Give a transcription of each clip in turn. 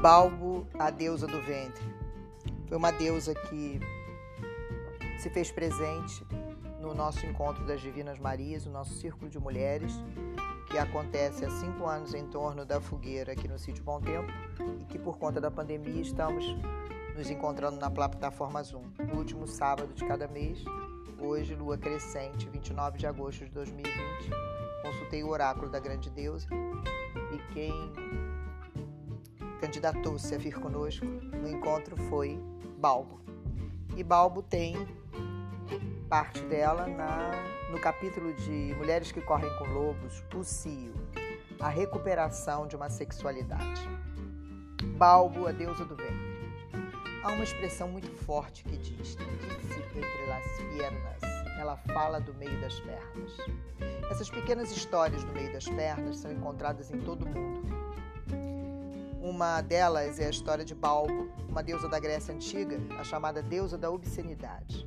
Balbo, a deusa do ventre. Foi uma deusa que se fez presente no nosso encontro das Divinas Marias, o nosso círculo de mulheres, que acontece há cinco anos em torno da fogueira aqui no sítio Bom Tempo e que por conta da pandemia estamos nos encontrando na plataforma Zoom, no último sábado de cada mês, hoje, lua crescente, 29 de agosto de 2020. Consultei o oráculo da grande deusa e quem candidatou-se a vir conosco no encontro foi Balbo. E Balbo tem parte dela na, no capítulo de Mulheres que Correm com Lobos, o Cio, a recuperação de uma sexualidade. Balbo, a deusa do ventre. Há uma expressão muito forte que diz: entre las piernas. Ela fala do meio das pernas. Essas pequenas histórias do meio das pernas são encontradas em todo o mundo. Uma delas é a história de Balbo, uma deusa da Grécia Antiga, a chamada deusa da obscenidade.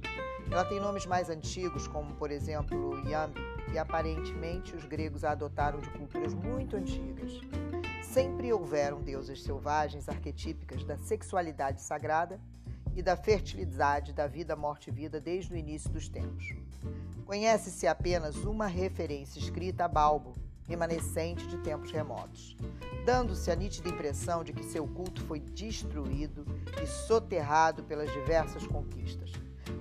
Ela tem nomes mais antigos, como por exemplo Yambi, e aparentemente os gregos a adotaram de culturas muito antigas. Sempre houveram deusas selvagens arquetípicas da sexualidade sagrada e da fertilidade da vida, morte e vida desde o início dos tempos. Conhece-se apenas uma referência escrita a Balbo, remanescente de tempos remotos, dando-se a nítida impressão de que seu culto foi destruído e soterrado pelas diversas conquistas.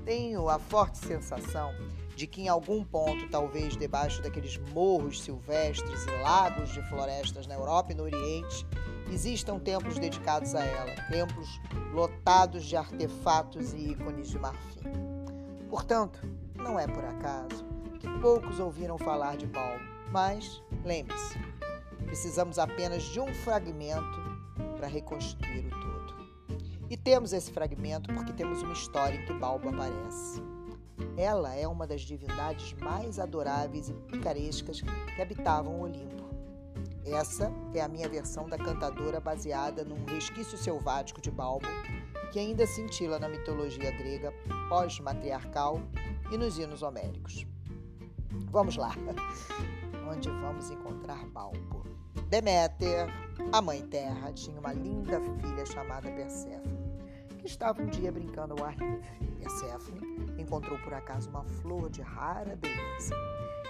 Tenho a forte sensação de que em algum ponto, talvez debaixo daqueles morros silvestres e lagos de florestas na Europa e no Oriente, existam templos dedicados a ela, templos lotados de artefatos e ícones de marfim. Portanto, não é por acaso que poucos ouviram falar de Balbo, mas lembre-se, precisamos apenas de um fragmento para reconstruir o todo. E temos esse fragmento porque temos uma história em que Balbo aparece. Ela é uma das divindades mais adoráveis e picarescas que habitavam o Olimpo. Essa é a minha versão da cantadora baseada num resquício selvático de Balbo, que ainda cintila na mitologia grega pós-matriarcal e nos hinos homéricos. Vamos lá. Onde vamos encontrar Balbo? Deméter, a mãe terra, tinha uma linda filha chamada Perséfone, que estava um dia brincando ao ar livre. Perséfone encontrou por acaso uma flor de rara beleza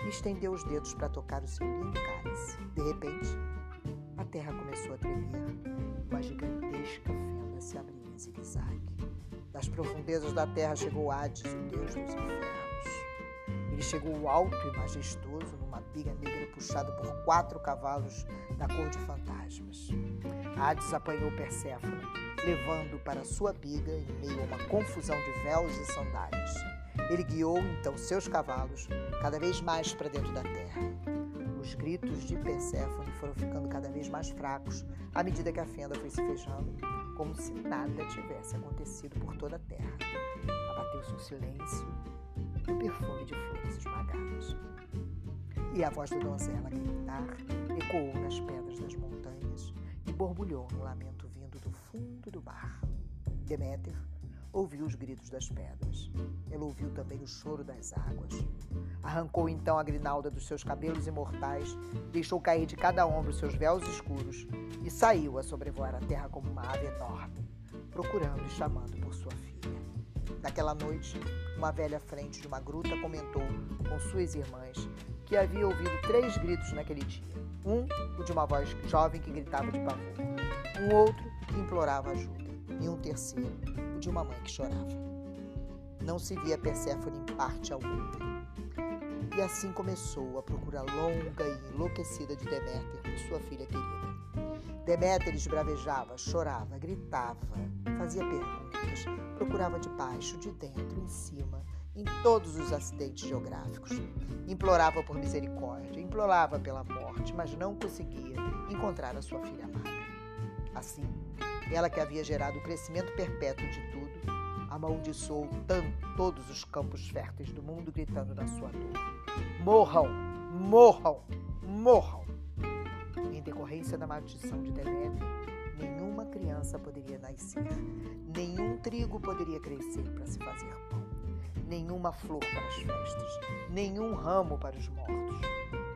e estendeu os dedos para tocar o seu lindo cálice. De repente, a terra começou a tremer, uma gigantesca fenda se abriu em zigue-zague. Das profundezas da terra chegou Hades, o deus dos infernos. Ele chegou alto e majestoso biga negra puxada por quatro cavalos da cor de fantasmas. Hades apanhou Perséfone, levando para sua biga em meio a uma confusão de véus e sandálias. Ele guiou então seus cavalos cada vez mais para dentro da terra. Os gritos de Perséfone foram ficando cada vez mais fracos à medida que a fenda foi se fechando, como se nada tivesse acontecido por toda a terra. Abateu-se um silêncio e o perfume de flores esmagadas. E a voz da donzela a gritar ecoou nas pedras das montanhas e borbulhou no lamento vindo do fundo do mar. Deméter ouviu os gritos das pedras. Ela ouviu também o choro das águas. Arrancou então a grinalda dos seus cabelos imortais, deixou cair de cada ombro seus véus escuros e saiu a sobrevoar a terra como uma ave enorme, procurando e chamando por sua filha. Naquela noite, uma velha frente de uma gruta comentou com suas irmãs que havia ouvido três gritos naquele dia. Um, o de uma voz jovem que gritava de pavor. Um outro, que implorava ajuda. E um terceiro, o de uma mãe que chorava. Não se via Perséfone em parte alguma. E assim começou a procura longa e enlouquecida de Deméter por sua filha querida. Deméter esbravejava, chorava, gritava, fazia perguntas, procurava de baixo, de dentro, em cima, em todos os acidentes geográficos. Implorava por misericórdia, implorava pela morte, mas não conseguia encontrar a sua filha amada. Assim, ela que havia gerado o crescimento perpétuo de tudo, amaldiçoou tanto todos os campos férteis do mundo, gritando na sua dor: Morram! Morram! Morram! Em decorrência da maldição de Deméter, nenhuma criança poderia nascer, nenhum trigo poderia crescer para se fazer pão, nenhuma flor para as festas, nenhum ramo para os mortos.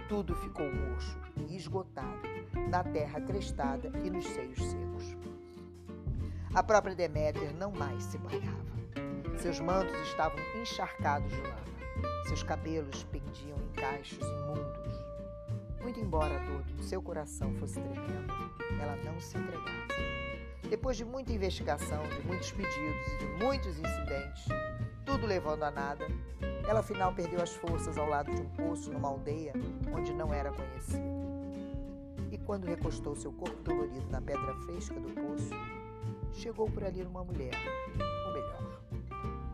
Tudo ficou murcho e esgotado na terra crestada e nos seios secos. A própria Deméter não mais se banhava. Seus mantos estavam encharcados de lama. Seus cabelos pendiam em cachos imundos. Muito embora a dor do seu coração fosse tremenda, ela não se entregava. Depois de muita investigação, de muitos pedidos e de muitos incidentes, tudo levando a nada, ela afinal perdeu as forças ao lado de um poço numa aldeia onde não era conhecida. E quando recostou seu corpo dolorido na pedra fresca do poço, chegou por ali uma mulher, ou melhor,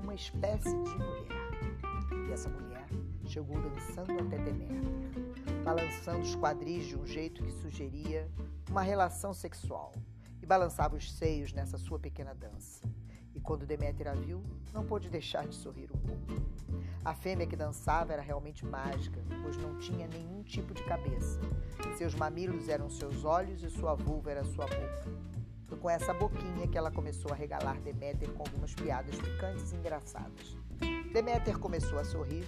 uma espécie de mulher. E essa mulher chegou dançando até Deméter, balançando os quadris de um jeito que sugeria uma relação sexual, e balançava os seios nessa sua pequena dança. E quando Deméter a viu, não pôde deixar de sorrir um pouco. A fêmea que dançava era realmente mágica, pois não tinha nenhum tipo de cabeça. Seus mamilos eram seus olhos e sua vulva era sua boca. Foi com essa boquinha que ela começou a regalar Deméter com algumas piadas picantes e engraçadas. Deméter começou a sorrir,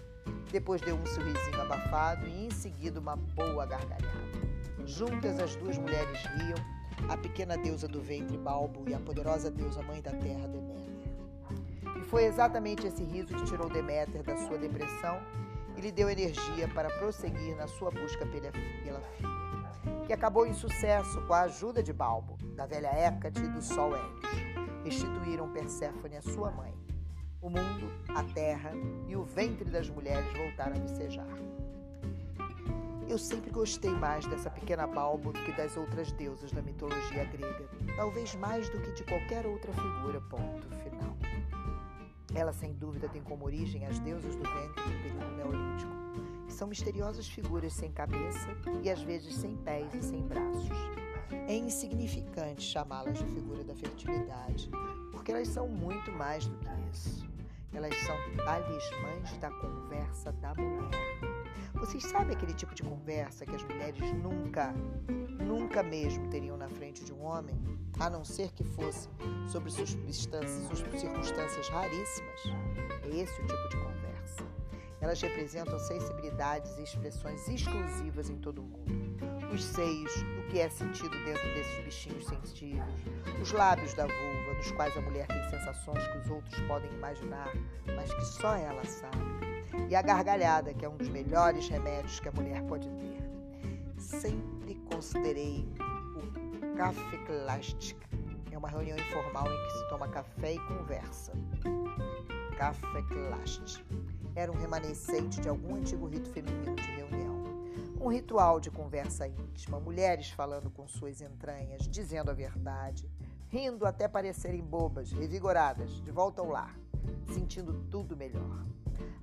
depois deu um sorrisinho abafado e em seguida uma boa gargalhada. Juntas as duas mulheres riam, a pequena deusa do ventre Balbo e a poderosa deusa mãe da terra Deméter. E foi exatamente esse riso que tirou Deméter da sua depressão e lhe deu energia para prosseguir na sua busca pela, pela filha, que acabou em sucesso com a ajuda de Balbo, da velha Hécate e do Sol Hélios. Restituíram Perséfone a sua mãe. O mundo, a terra e o ventre das mulheres voltaram a vicejar. Eu sempre gostei mais dessa pequena Balbo do que das outras deusas da mitologia grega, talvez mais do que de qualquer outra figura. Ponto final. Ela, sem dúvida, tem como origem as deusas do ventre do período neolítico, que são misteriosas figuras sem cabeça e às vezes sem pés e sem braços. É insignificante chamá-las de figura da fertilidade, porque elas são muito mais do que isso. Elas são talismãs da conversa da mulher. Vocês sabem aquele tipo de conversa que as mulheres nunca, nunca mesmo teriam na frente de um homem, a não ser que fosse sobre substâncias, circunstâncias raríssimas? É esse o tipo de conversa. Elas representam sensibilidades e expressões exclusivas em todo o mundo. Os seios, o que é sentido dentro desses bichinhos sensitivos, os lábios da vulva, dos quais a mulher tem sensações que os outros podem imaginar, mas que só ela sabe e a gargalhada, que é um dos melhores remédios que a mulher pode ter. Sempre considerei o café clássico. É uma reunião informal em que se toma café e conversa. Café clássico. Era um remanescente de algum antigo rito feminino de reunião. Um ritual de conversa íntima, mulheres falando com suas entranhas, dizendo a verdade, rindo até parecerem bobas, revigoradas, de volta ao lar, sentindo tudo melhor.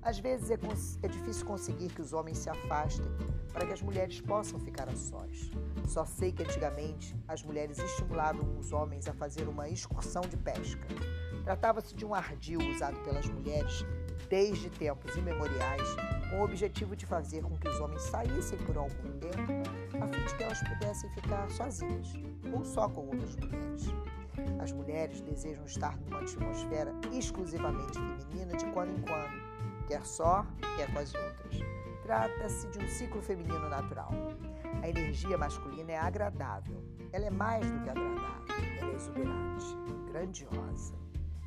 Às vezes é, é, difícil conseguir que os homens se afastem para que as mulheres possam ficar a sós. Só sei que antigamente as mulheres estimulavam os homens a fazer uma excursão de pesca. Tratava-se de um ardil usado pelas mulheres desde tempos imemoriais, com o objetivo de fazer com que os homens saíssem por algum tempo, a fim de que elas pudessem ficar sozinhas ou só com outras mulheres. As mulheres desejam estar numa atmosfera exclusivamente feminina de quando em quando quer só, quer com as outras. Trata-se de um ciclo feminino natural. A energia masculina é agradável. Ela é mais do que agradável. Ela é exuberante, grandiosa.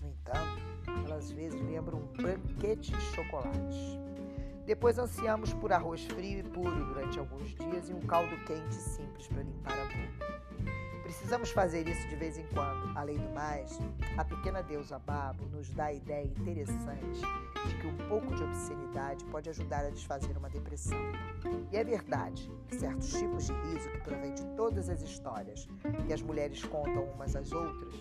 No entanto, ela às vezes lembra um banquete de chocolate. Depois ansiamos por arroz frio e puro durante alguns dias e um caldo quente simples para limpar a boca. Precisamos fazer isso de vez em quando. Além do mais, a pequena deusa Babo nos dá a ideia interessante de que um pouco de obscenidade pode ajudar a desfazer uma depressão. E é verdade que certos tipos de riso que provém de todas as histórias que as mulheres contam umas às outras,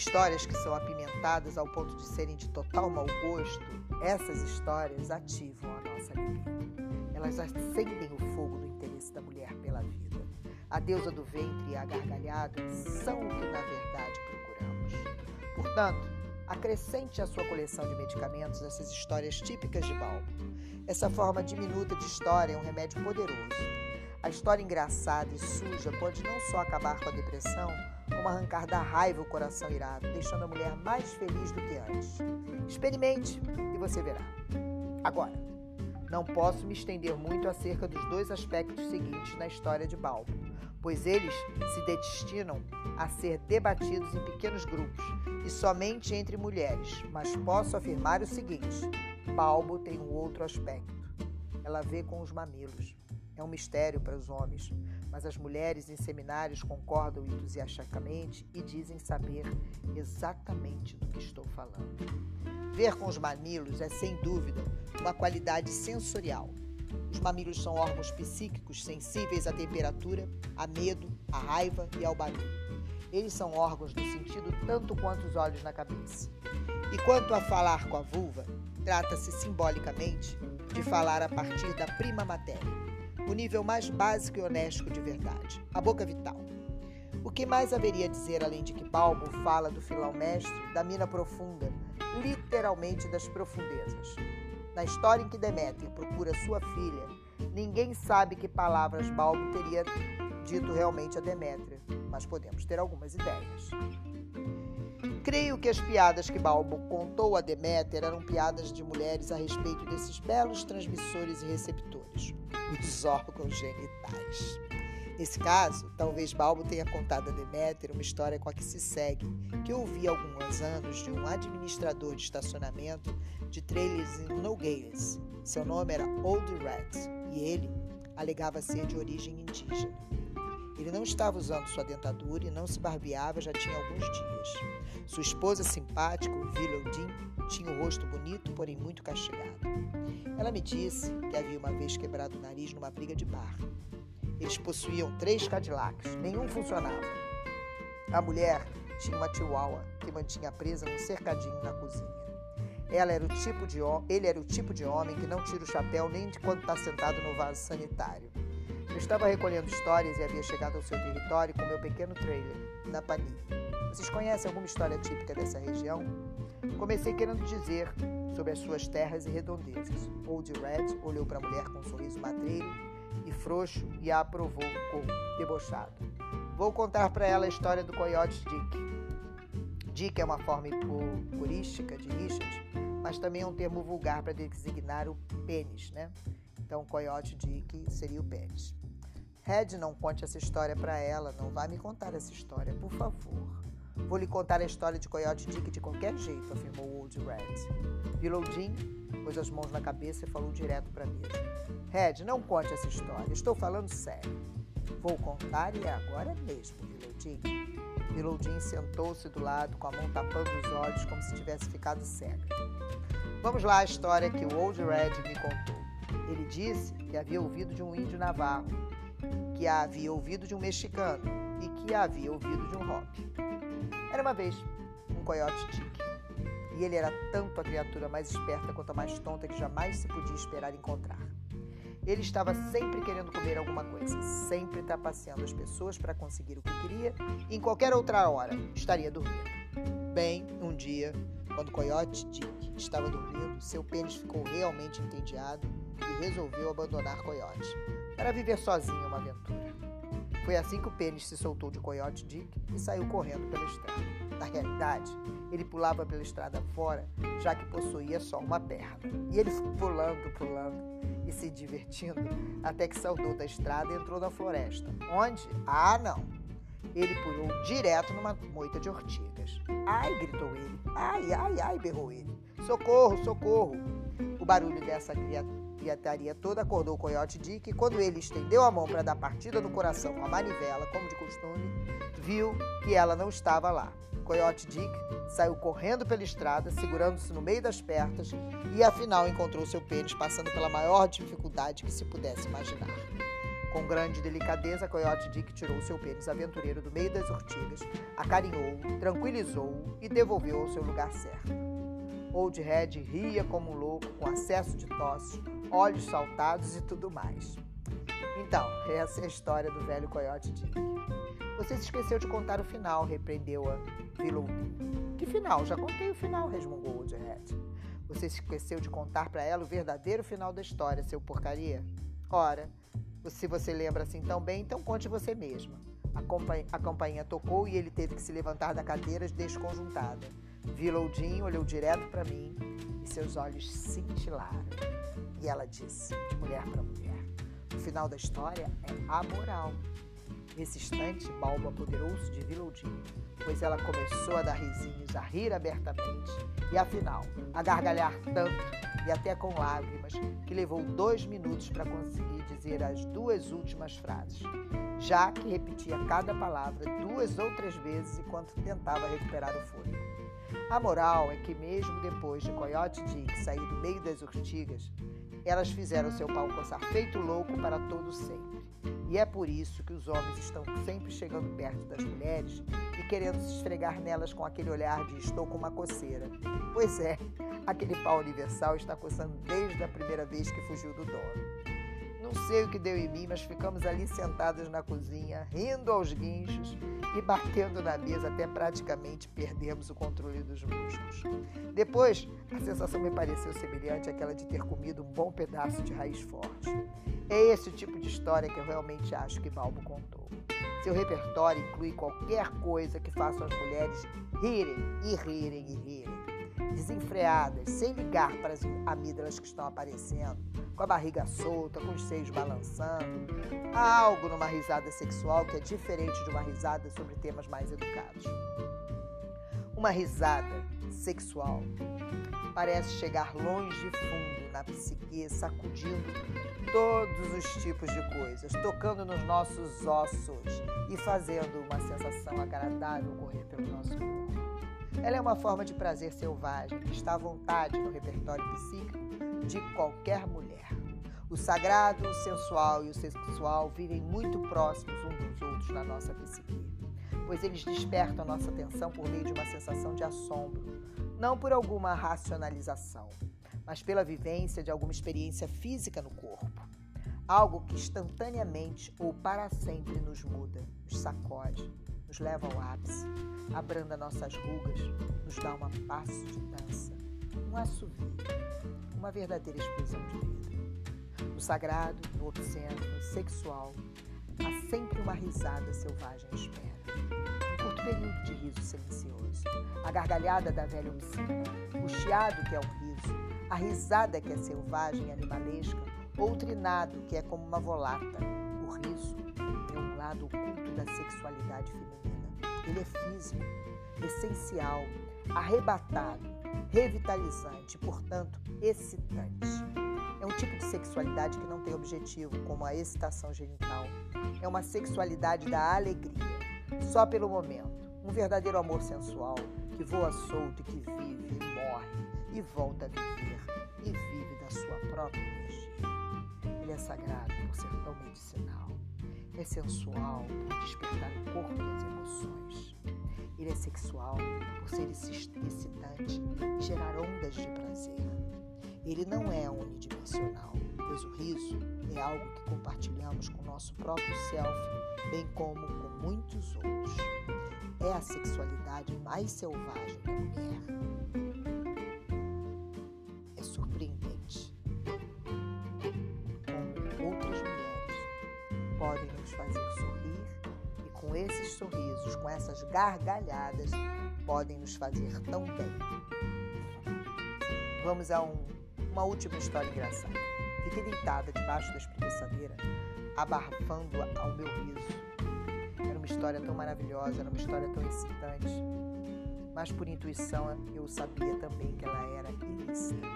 histórias que são apimentadas ao ponto de serem de total mau gosto, essas histórias ativam a nossa libido. Elas acendem o fogo do interesse da mulher pela vida. A deusa do ventre e a gargalhada são o que na verdade procuramos. Portanto, acrescente à sua coleção de medicamentos essas histórias típicas de Balbo. Essa forma diminuta de história é um remédio poderoso. A história engraçada e suja pode não só acabar com a depressão, como arrancar da raiva o coração irado, deixando a mulher mais feliz do que antes. Experimente e você verá. Agora, não posso me estender muito acerca dos dois aspectos seguintes na história de Balbo pois eles se destinam a ser debatidos em pequenos grupos e somente entre mulheres. Mas posso afirmar o seguinte: Balbo tem um outro aspecto. Ela vê com os mamilos. É um mistério para os homens, mas as mulheres em seminários concordam entusiasticamente e dizem saber exatamente do que estou falando. Ver com os mamilos é, sem dúvida, uma qualidade sensorial. Os mamilos são órgãos psíquicos sensíveis à temperatura, a medo, à raiva e ao barulho. Eles são órgãos do sentido tanto quanto os olhos na cabeça. E quanto a falar com a vulva, trata-se simbolicamente de falar a partir da prima matéria, o nível mais básico e honesto de verdade, a boca vital. O que mais haveria a dizer além de que Balbo fala do filão mestre, da mina profunda, literalmente das profundezas? Na história em que Deméter procura sua filha, ninguém sabe que palavras Balbo teria dito realmente a Demétria, mas podemos ter algumas ideias. Creio que as piadas que Balbo contou a Deméter eram piadas de mulheres a respeito desses belos transmissores e receptores, os órgãos genitais. Nesse caso, talvez Balbo tenha contado a Deméter uma história com a que se segue, que ouvi há alguns anos de um administrador de estacionamento de trailers em Nogales. Seu nome era Old Rat e ele alegava ser de origem indígena. Ele não estava usando sua dentadura e não se barbeava já tinha alguns dias. Sua esposa simpática, Willowdin, tinha o rosto bonito, porém muito castigado. Ela me disse que havia uma vez quebrado o nariz numa briga de bar. Eles possuíam três Cadillacs, nenhum funcionava. A mulher tinha uma chihuahua que mantinha presa num cercadinho na cozinha. Ela era o tipo de ele era o tipo de homem que não tira o chapéu nem de quando está sentado no vaso sanitário. Eu estava recolhendo histórias e havia chegado ao seu território com meu pequeno trailer, na Pani. Vocês conhecem alguma história típica dessa região? Comecei querendo dizer sobre as suas terras e redondezas. Old Red olhou para a mulher com um sorriso matreiro e frouxo e a aprovou com debochado. Vou contar para ela a história do coiote Dick. Dick é uma forma humorística de Richard, mas também é um termo vulgar para designar o pênis, né? Então, coiote Dick seria o pênis. Red, não conte essa história para ela, não vai me contar essa história, por favor. Vou lhe contar a história de Coyote Dick de qualquer jeito, afirmou Old Red. Willow Jean pôs as mãos na cabeça e falou direto para mim. Red, não conte essa história, estou falando sério. Vou contar e é agora mesmo, Willow Jean. Willow Jean sentou-se do lado, com a mão tapando os olhos, como se tivesse ficado cega. Vamos lá a história que o Old Red me contou. Ele disse que havia ouvido de um índio navarro que a havia ouvido de um mexicano e que a havia ouvido de um hope. Era uma vez um coiote tique, e ele era tanto a criatura mais esperta quanto a mais tonta que jamais se podia esperar encontrar. Ele estava sempre querendo comer alguma coisa, sempre trapaceando as pessoas para conseguir o que queria, e em qualquer outra hora estaria dormindo. Bem, um dia, quando o coiote Dick estava dormindo, seu pênis ficou realmente entediado e resolveu abandonar Coyote para viver sozinho uma aventura. Foi assim que o pênis se soltou de Coyote Dick e saiu correndo pela estrada. Na realidade, ele pulava pela estrada fora, já que possuía só uma perna. E ele pulando, pulando e se divertindo até que saltou da estrada e entrou na floresta. Onde? Ah, não! Ele pulou direto numa moita de ortigas. Ai, gritou ele. Ai, ai, ai, berrou ele. Socorro, socorro! O barulho dessa criatura pirataria toda acordou o coiote Dick e quando ele estendeu a mão para dar partida no coração com a manivela, como de costume, viu que ela não estava lá. O coiote Dick saiu correndo pela estrada, segurando-se no meio das pernas e afinal encontrou seu pênis passando pela maior dificuldade que se pudesse imaginar. Com grande delicadeza, Coyote Dick tirou seu pênis aventureiro do meio das urtigas, acarinhou-o, tranquilizou-o e devolveu ao seu lugar certo. Old Red ria como um louco, com acesso de tosse, olhos saltados e tudo mais. Então, essa é a história do velho coiote Dick. Você se esqueceu de contar o final, repreendeu-a Willow. Que final? Já contei o final, resmungou Old Red. Você se esqueceu de contar para ela o verdadeiro final da história, seu porcaria? Ora, se você lembra assim tão bem, então conte você mesma. A, a campainha tocou e ele teve que se levantar da cadeira desconjuntada. Jean olhou direto para mim e seus olhos cintilaram. E ela disse, de mulher para mulher: o final da história é amoral. Nesse instante, Balbo apoderou-se de Vilodinho, pois ela começou a dar risinhos, a rir abertamente e, afinal, a gargalhar tanto e até com lágrimas que levou dois minutos para conseguir dizer as duas últimas frases, já que repetia cada palavra duas ou três vezes enquanto tentava recuperar o fôlego. A moral é que, mesmo depois de Coyote Dick sair do meio das urtigas, elas fizeram seu pau coçar feito louco para todo sempre. E é por isso que os homens estão sempre chegando perto das mulheres e querendo se esfregar nelas com aquele olhar de estou com uma coceira. Pois é, aquele pau universal está coçando desde a primeira vez que fugiu do dono. Não sei o que deu em mim, mas ficamos ali sentadas na cozinha, rindo aos guinchos e batendo na mesa até praticamente perdermos o controle dos músculos. Depois, a sensação me pareceu semelhante àquela de ter comido um bom pedaço de raiz forte. É esse o tipo de história que eu realmente acho que Balbo contou. Seu repertório inclui qualquer coisa que faça as mulheres rirem e rirem e rirem desenfreadas, sem ligar para as amígdalas que estão aparecendo, com a barriga solta, com os seios balançando. Há algo numa risada sexual que é diferente de uma risada sobre temas mais educados. Uma risada sexual parece chegar longe e fundo na psique, sacudindo todos os tipos de coisas, tocando nos nossos ossos e fazendo uma sensação agradável correr pelo nosso corpo. Ela é uma forma de prazer selvagem que está à vontade no repertório psíquico de qualquer mulher. O sagrado, o sensual e o sexual vivem muito próximos uns dos outros na nossa psique, pois eles despertam nossa atenção por meio de uma sensação de assombro, não por alguma racionalização, mas pela vivência de alguma experiência física no corpo. Algo que instantaneamente ou para sempre nos muda, nos sacode, nos leva ao ápice, abranda nossas rugas, nos dá uma passo de dança, um assovio, uma verdadeira explosão de vida. No sagrado, no obsceno, no sexual, há sempre uma risada selvagem à espera. Um curto período de riso silencioso, a gargalhada da velha oficina, o chiado que é o riso, a risada que é selvagem e animalesca, ou trinado que é como uma volata. O riso lado oculto da sexualidade feminina ele é físico, essencial, arrebatado, revitalizante, portanto, excitante. É um tipo de sexualidade que não tem objetivo, como a excitação genital. É uma sexualidade da alegria, só pelo momento. Um verdadeiro amor sensual que voa solto e que vive e morre e volta a viver e vive da sua própria energia. Ele é sagrado por ser tão medicinal. É sensual por despertar o corpo e as emoções. Ele é sexual por ser excitante e gerar ondas de prazer. Ele não é unidimensional, pois o riso é algo que compartilhamos com nosso próprio self, bem como com muitos outros. É a sexualidade mais selvagem da mulher. Esses sorrisos, com essas gargalhadas, podem nos fazer tão bem. Vamos a um, uma última história engraçada. Fiquei deitada debaixo da espreguiçadeira, abafando ao meu riso. Era uma história tão maravilhosa, era uma história tão excitante. Mas por intuição eu sabia também que ela era ilícita.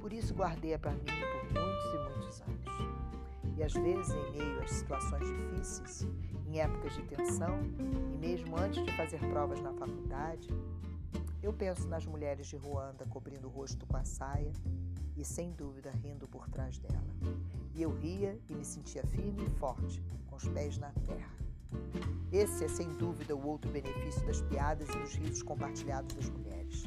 Por isso guardei-a para mim por muitos e muitos anos. E às vezes, em meio às situações difíceis, em épocas de tensão e mesmo antes de fazer provas na faculdade, eu penso nas mulheres de Ruanda cobrindo o rosto com a saia e, sem dúvida, rindo por trás dela. E eu ria e me sentia firme e forte, com os pés na terra. Esse é, sem dúvida, o outro benefício das piadas e dos risos compartilhados das mulheres.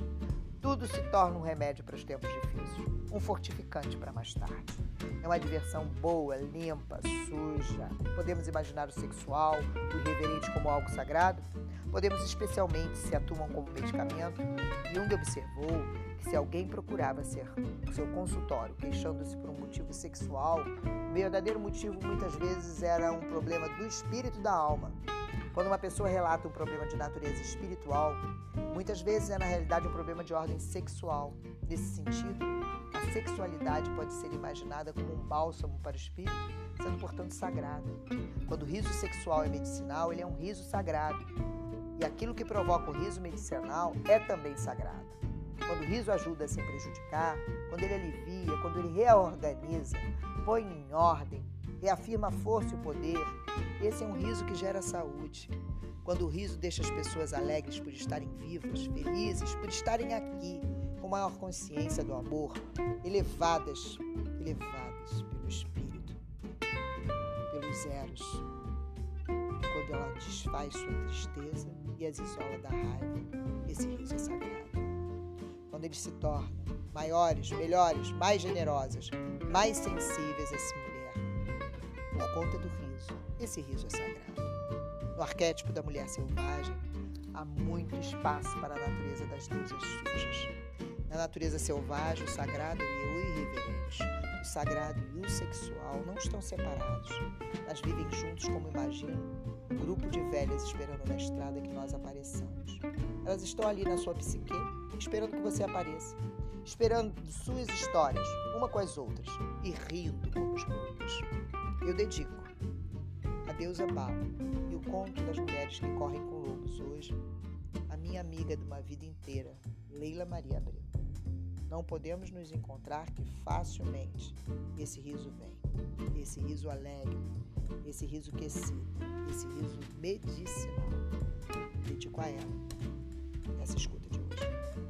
Tudo se torna um remédio para os tempos difíceis, um fortificante para mais tarde. É uma diversão boa, limpa, suja. Podemos imaginar o sexual, o irreverente como algo sagrado. Podemos especialmente se atuam como medicamento. Jung observou que se alguém procurava ser seu consultório queixando-se por um motivo sexual, o verdadeiro motivo muitas vezes era um problema do espírito da alma Quando uma pessoa relata um problema de natureza espiritual, muitas vezes é na realidade um problema de ordem sexual. Nesse sentido, a sexualidade pode ser imaginada como um bálsamo para o espírito, sendo portanto sagrada. Quando o riso sexual é medicinal, ele é um riso sagrado. E aquilo que provoca o riso medicinal é também sagrado. Quando o riso ajuda a sem prejudicar, quando ele alivia, quando ele reorganiza, põe em ordem, reafirma a força e o poder, esse é um riso que gera saúde. Quando o riso deixa as pessoas alegres por estarem vivas, felizes, por estarem aqui, com maior consciência do amor, elevadas, elevadas pelo Espírito, pelos eros. Quando ela desfaz sua tristeza e as isola da raiva, esse riso é sagrado. Quando eles se tornam maiores, melhores, mais generosas, mais sensíveis a si por conta do riso. Esse riso é sagrado. No arquétipo da mulher selvagem, há muito espaço para a natureza das deusas sujas. Na natureza selvagem, o sagrado e o irreverente, o sagrado e o sexual não estão separados. Elas vivem juntos como imagino um grupo de velhas esperando na estrada que nós apareçamos. Elas estão ali na sua psique, esperando que você apareça, esperando suas histórias, uma com as outras, e rindo como os loucos. Eu dedico a deusa Bala e o conto das mulheres que correm com lobos hoje a minha amiga de uma vida inteira, Leila Maria Abreu. Não podemos nos encontrar que facilmente esse riso vem, esse riso alegre, esse riso que esse riso medicinal. Dedico a ela essa escuta de hoje.